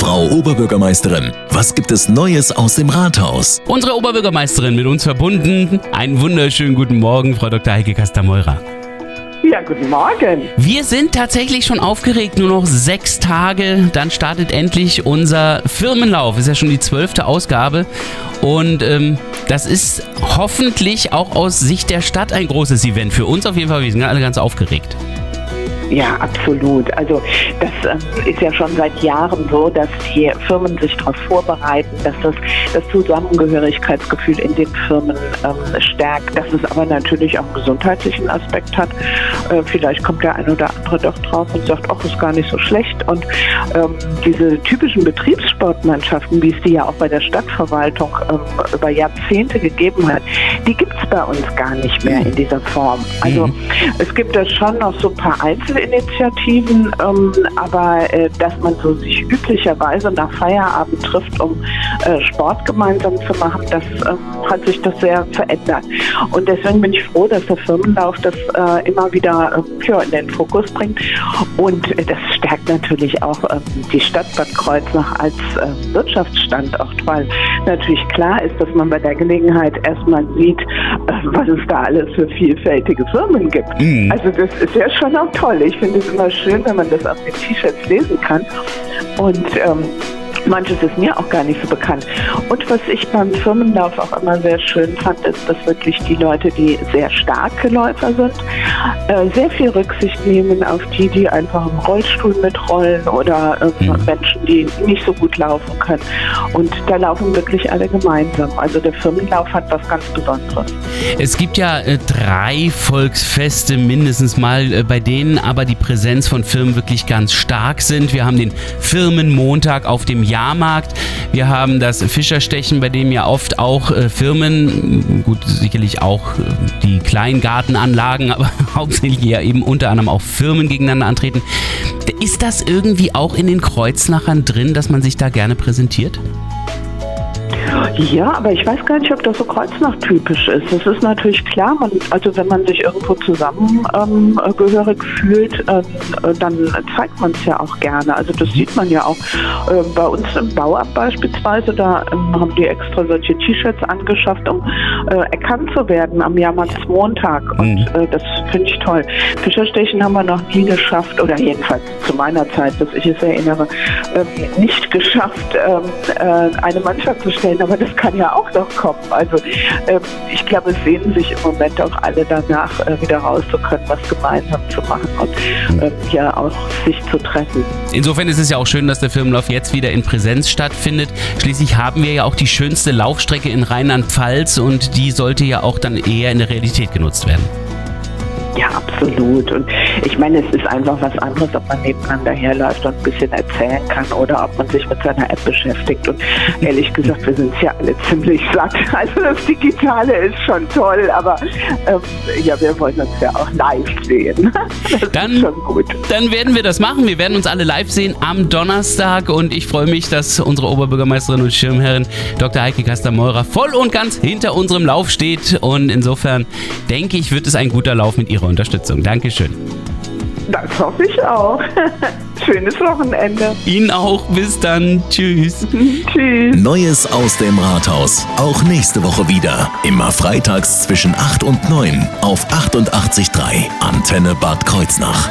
Frau Oberbürgermeisterin, was gibt es Neues aus dem Rathaus? Unsere Oberbürgermeisterin mit uns verbunden. Einen wunderschönen guten Morgen, Frau Dr. Heike Kastameurer. Ja, guten Morgen. Wir sind tatsächlich schon aufgeregt, nur noch sechs Tage, dann startet endlich unser Firmenlauf. Ist ja schon die zwölfte Ausgabe und ähm, das ist hoffentlich auch aus Sicht der Stadt ein großes Event. Für uns auf jeden Fall, wir sind alle ganz aufgeregt. Ja, absolut. Also das ähm, ist ja schon seit Jahren so, dass die Firmen sich darauf vorbereiten, dass das das Zusammengehörigkeitsgefühl in den Firmen ähm, stärkt, dass es aber natürlich auch einen gesundheitlichen Aspekt hat. Äh, vielleicht kommt der ein oder andere doch drauf und sagt, ach, ist gar nicht so schlecht. Und ähm, diese typischen Betriebssportmannschaften, wie es die ja auch bei der Stadtverwaltung ähm, über Jahrzehnte gegeben hat, die gibt es bei uns gar nicht mehr in dieser Form. Also mhm. es gibt da schon noch so ein paar Einzel Initiativen, ähm, aber äh, dass man so sich üblicherweise nach Feierabend trifft, um äh, Sport gemeinsam zu machen, das äh, hat sich das sehr verändert. Und deswegen bin ich froh, dass der Firmenlauf das äh, immer wieder äh, ja, in den Fokus bringt. Und äh, das stärkt natürlich auch ähm, die Stadt Bad Kreuznach als Wirtschaftsstandort, weil natürlich klar ist, dass man bei der Gelegenheit erstmal sieht, was es da alles für vielfältige Firmen gibt. Mhm. Also das ist ja schon auch toll. Ich finde es immer schön, wenn man das auf den T-Shirts lesen kann. Und ähm, Manches ist mir auch gar nicht so bekannt. Und was ich beim Firmenlauf auch immer sehr schön fand, ist, dass wirklich die Leute, die sehr starke Läufer sind, äh, sehr viel Rücksicht nehmen auf die, die einfach im Rollstuhl mitrollen oder mhm. Menschen, die nicht so gut laufen können. Und da laufen wirklich alle gemeinsam. Also der Firmenlauf hat was ganz Besonderes. Es gibt ja äh, drei Volksfeste mindestens mal, äh, bei denen aber die Präsenz von Firmen wirklich ganz stark sind. Wir haben den Firmenmontag auf dem Jahrmarkt. Wir haben das Fischerstechen, bei dem ja oft auch äh, Firmen, gut, sicherlich auch äh, die Kleingartenanlagen, aber hauptsächlich ja eben unter anderem auch Firmen gegeneinander antreten. Ist das irgendwie auch in den Kreuznachern drin, dass man sich da gerne präsentiert? Ja, aber ich weiß gar nicht, ob das so kreuznach-typisch ist. Es ist natürlich klar, man, also wenn man sich irgendwo zusammengehörig ähm, fühlt, äh, dann zeigt man es ja auch gerne. Also das sieht man ja auch äh, bei uns im Bauamt beispielsweise. Da ähm, haben die extra solche T-Shirts angeschafft, um äh, erkannt zu werden am Jahrmarktsmontag. Und mhm. Äh, das finde ich toll. Fischerstechen haben wir noch nie geschafft, oder jedenfalls zu meiner Zeit, dass ich es erinnere, ähm, nicht geschafft, ähm, äh, eine Mannschaft zu stellen. Aber das kann ja auch noch kommen. Also ähm, ich glaube, es sehnen sich im Moment auch alle danach, äh, wieder rauszukommen, was gemeinsam zu machen und ähm, ja auch sich zu treffen. Insofern ist es ja auch schön, dass der Firmenlauf jetzt wieder in Präsenz stattfindet. Schließlich haben wir ja auch die schönste Laufstrecke in Rheinland-Pfalz und die sollte ja auch dann eher in der Realität genutzt werden. Ja, absolut. Und ich meine, es ist einfach was anderes, ob man nebeneinander herläuft und ein bisschen erzählen kann oder ob man sich mit seiner App beschäftigt. Und ehrlich gesagt, wir sind ja alle ziemlich satt. Also das Digitale ist schon toll, aber ähm, ja, wir wollen uns ja auch live sehen. Das dann, ist schon gut. Dann werden wir das machen. Wir werden uns alle live sehen am Donnerstag und ich freue mich, dass unsere Oberbürgermeisterin und Schirmherrin Dr. Heike Kastameurer voll und ganz hinter unserem Lauf steht. Und insofern denke ich, wird es ein guter Lauf mit Ihrer Unterstützung. Dankeschön. Das hoffe ich auch. Schönes Wochenende. Ihnen auch. Bis dann. Tschüss. Tschüss. Neues aus dem Rathaus. Auch nächste Woche wieder. Immer freitags zwischen 8 und 9 auf 88.3 Antenne Bad Kreuznach.